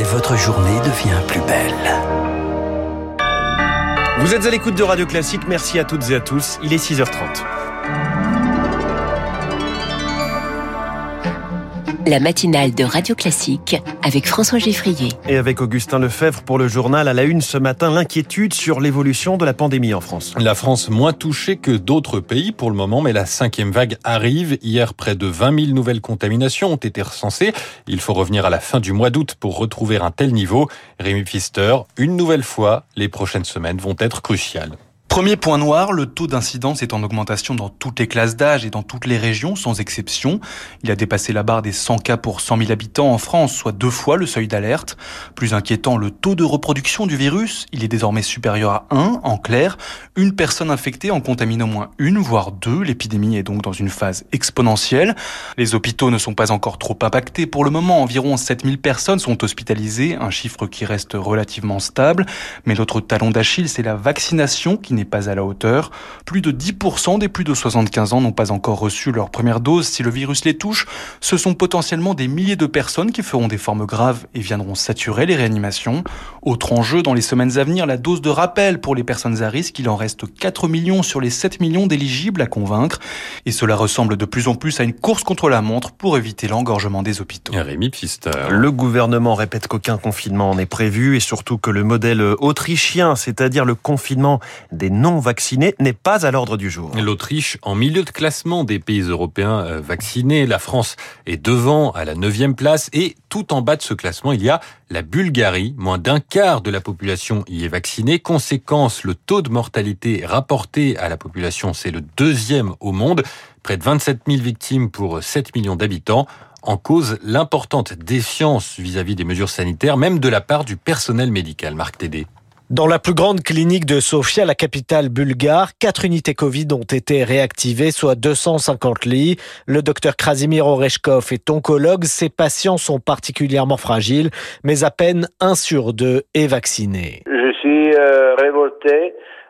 et votre journée devient plus belle. Vous êtes à l'écoute de Radio Classique, merci à toutes et à tous, il est 6h30. La matinale de Radio Classique avec François Geffrier. Et avec Augustin Lefebvre pour le journal à la une ce matin, l'inquiétude sur l'évolution de la pandémie en France. La France moins touchée que d'autres pays pour le moment, mais la cinquième vague arrive. Hier, près de 20 000 nouvelles contaminations ont été recensées. Il faut revenir à la fin du mois d'août pour retrouver un tel niveau. Rémi Pfister, une nouvelle fois, les prochaines semaines vont être cruciales. Premier point noir, le taux d'incidence est en augmentation dans toutes les classes d'âge et dans toutes les régions, sans exception. Il a dépassé la barre des 100 cas pour 100 000 habitants en France, soit deux fois le seuil d'alerte. Plus inquiétant, le taux de reproduction du virus, il est désormais supérieur à 1. En clair, une personne infectée en contamine au moins une, voire deux. L'épidémie est donc dans une phase exponentielle. Les hôpitaux ne sont pas encore trop impactés. Pour le moment, environ 7000 personnes sont hospitalisées, un chiffre qui reste relativement stable. Mais l'autre talon d'Achille, c'est la vaccination n'est pas à la hauteur. Plus de 10% des plus de 75 ans n'ont pas encore reçu leur première dose. Si le virus les touche, ce sont potentiellement des milliers de personnes qui feront des formes graves et viendront saturer les réanimations. Autre enjeu, dans les semaines à venir, la dose de rappel pour les personnes à risque. Il en reste 4 millions sur les 7 millions d'éligibles à convaincre. Et cela ressemble de plus en plus à une course contre la montre pour éviter l'engorgement des hôpitaux. Rémi Pfister. Le gouvernement répète qu'aucun confinement n'est prévu et surtout que le modèle autrichien, c'est-à-dire le confinement des non vaccinés n'est pas à l'ordre du jour. L'Autriche en milieu de classement des pays européens euh, vaccinés. La France est devant à la neuvième place et tout en bas de ce classement, il y a la Bulgarie. Moins d'un quart de la population y est vaccinée. Conséquence, le taux de mortalité rapporté à la population, c'est le deuxième au monde. Près de 27 000 victimes pour 7 millions d'habitants en cause l'importante défiance vis-à-vis des mesures sanitaires, même de la part du personnel médical. Marc Tédé. Dans la plus grande clinique de Sofia, la capitale bulgare, quatre unités Covid ont été réactivées, soit 250 lits. Le docteur Krasimir Oreshkov est oncologue. Ses patients sont particulièrement fragiles, mais à peine un sur deux est vacciné. Je suis euh,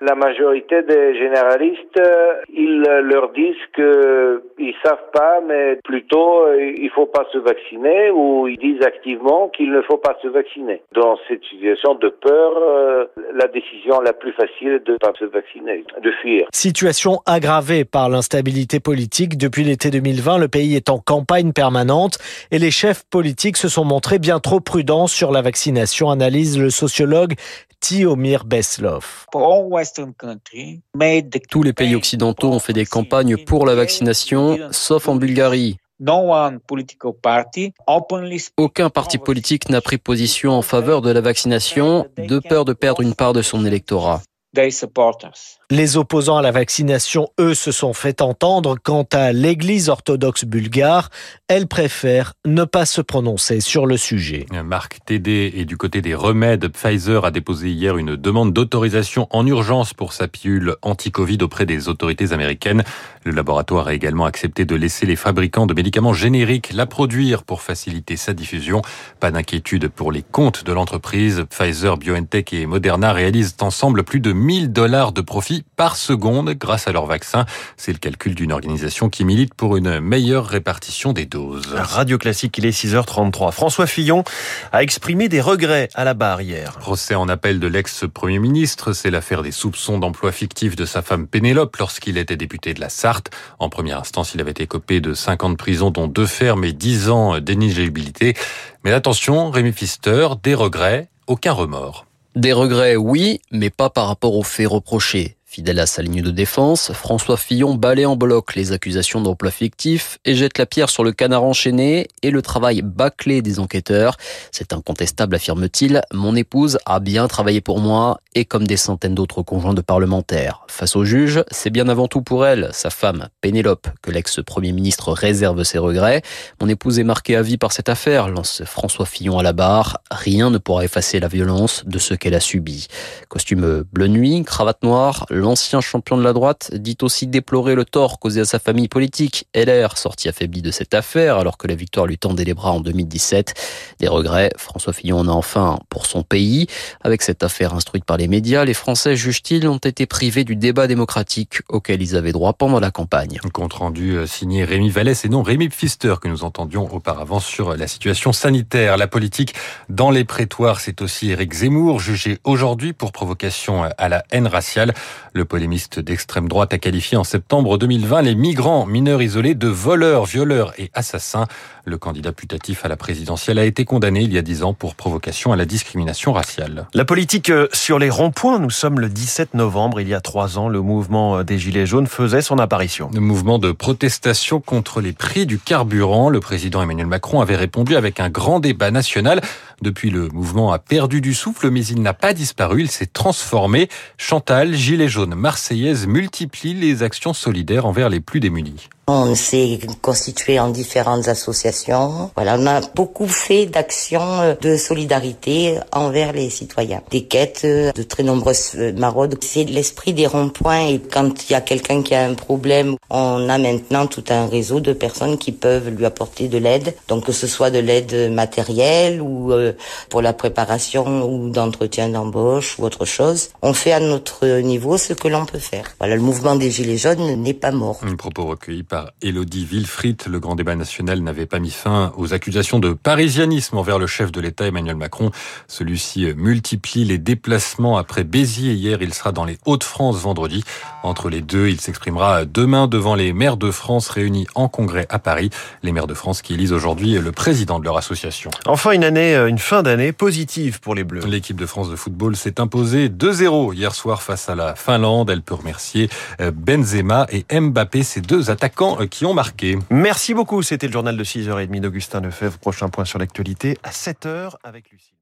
la majorité des généralistes, euh, ils leur disent que ils savent pas, mais plutôt euh, il faut pas se vacciner, ou ils disent activement qu'il ne faut pas se vacciner. Dans cette situation de peur, euh, la décision la plus facile est de pas se vacciner, de fuir. Situation aggravée par l'instabilité politique. Depuis l'été 2020, le pays est en campagne permanente et les chefs politiques se sont montrés bien trop prudents sur la vaccination, analyse le sociologue Tiomir Beslov? Tous les pays occidentaux ont fait des campagnes pour la vaccination, sauf en Bulgarie. Aucun parti politique n'a pris position en faveur de la vaccination, de peur de perdre une part de son électorat. Les opposants à la vaccination, eux, se sont fait entendre. Quant à l'Église orthodoxe bulgare, elle préfère ne pas se prononcer sur le sujet. Marc Tédé est du côté des remèdes. Pfizer a déposé hier une demande d'autorisation en urgence pour sa pilule anti-Covid auprès des autorités américaines. Le laboratoire a également accepté de laisser les fabricants de médicaments génériques la produire pour faciliter sa diffusion. Pas d'inquiétude pour les comptes de l'entreprise. Pfizer, BioNTech et Moderna réalisent ensemble plus de 1000 dollars de profit par seconde grâce à leur vaccin. C'est le calcul d'une organisation qui milite pour une meilleure répartition des doses. Radio Classique, il est 6h33. François Fillon a exprimé des regrets à la barre hier. Procès en appel de l'ex-premier ministre, c'est l'affaire des soupçons d'emploi fictif de sa femme Pénélope lorsqu'il était député de la Sarthe. En première instance, il avait été copé de 5 ans de prison, dont deux fermes et 10 ans d'inéligibilité. Mais attention, Rémi Pfister, des regrets, aucun remords. Des regrets, oui, mais pas par rapport aux faits reprochés. Fidèle à sa ligne de défense, François Fillon balaie en bloc les accusations d'emploi fictif et jette la pierre sur le canard enchaîné et le travail bâclé des enquêteurs. C'est incontestable, affirme-t-il. Mon épouse a bien travaillé pour moi et comme des centaines d'autres conjoints de parlementaires. Face au juge, c'est bien avant tout pour elle, sa femme, Pénélope, que l'ex-premier ministre réserve ses regrets. Mon épouse est marquée à vie par cette affaire, lance François Fillon à la barre. Rien ne pourra effacer la violence de ce qu'elle a subi. Costume bleu nuit, cravate noire, l'ancien champion de la droite, dit aussi déplorer le tort causé à sa famille politique. LR sorti affaibli de cette affaire alors que la victoire lui tendait les bras en 2017. Des regrets, François Fillon en a enfin pour son pays. Avec cette affaire instruite par les médias, les Français, juge-t-il, ont été privés du débat démocratique auquel ils avaient droit pendant la campagne. Compte rendu euh, signé Rémi Vallès et non Rémi Pfister que nous entendions auparavant sur la situation sanitaire. La politique dans les prétoires, c'est aussi Éric Zemmour, jugé aujourd'hui pour provocation à la haine raciale. Le polémiste d'extrême droite a qualifié en septembre 2020 les migrants mineurs isolés de voleurs, violeurs et assassins. Le candidat putatif à la présidentielle a été condamné il y a dix ans pour provocation à la discrimination raciale. La politique euh, sur les ronds-points, nous sommes le 17 novembre, il y a trois ans, le mouvement euh, des Gilets jaunes faisait son apparition. Le mouvement de protestation contre les prix du carburant. Le président Emmanuel Macron avait répondu avec un grand débat national. Depuis, le mouvement a perdu du souffle, mais il n'a pas disparu, il s'est transformé. Chantal, Gilets jaunes marseillaise, multiplie les actions solidaires envers les plus démunis. On s'est constitué en différentes associations. Voilà, on a beaucoup fait d'actions de solidarité envers les citoyens. Des quêtes, de très nombreuses maraudes. C'est l'esprit des ronds-points et quand il y a quelqu'un qui a un problème, on a maintenant tout un réseau de personnes qui peuvent lui apporter de l'aide. Donc que ce soit de l'aide matérielle ou pour la préparation ou d'entretien d'embauche ou autre chose. On fait à notre niveau ce que l'on peut faire. Voilà, le mouvement des Gilets jaunes n'est pas mort. Un propos recueilli par Elodie Wilfried. Le grand débat national n'avait pas mis fin aux accusations de parisianisme envers le chef de l'État Emmanuel Macron. Celui-ci multiplie les déplacements après Béziers hier. Il sera dans les Hauts-de-France vendredi. Entre les deux, il s'exprimera demain devant les maires de France réunis en congrès à Paris. Les maires de France qui élisent aujourd'hui le président de leur association. Enfin, une année, une fin d'année positive pour les Bleus. L'équipe de France de football s'est imposée 2-0 hier soir face à la Finlande. Elle peut remercier Benzema et Mbappé, ces deux attaquants qui ont marqué. Merci beaucoup. C'était le journal de 6h30 d'Augustin Lefebvre. Prochain point sur l'actualité à 7h avec Lucie.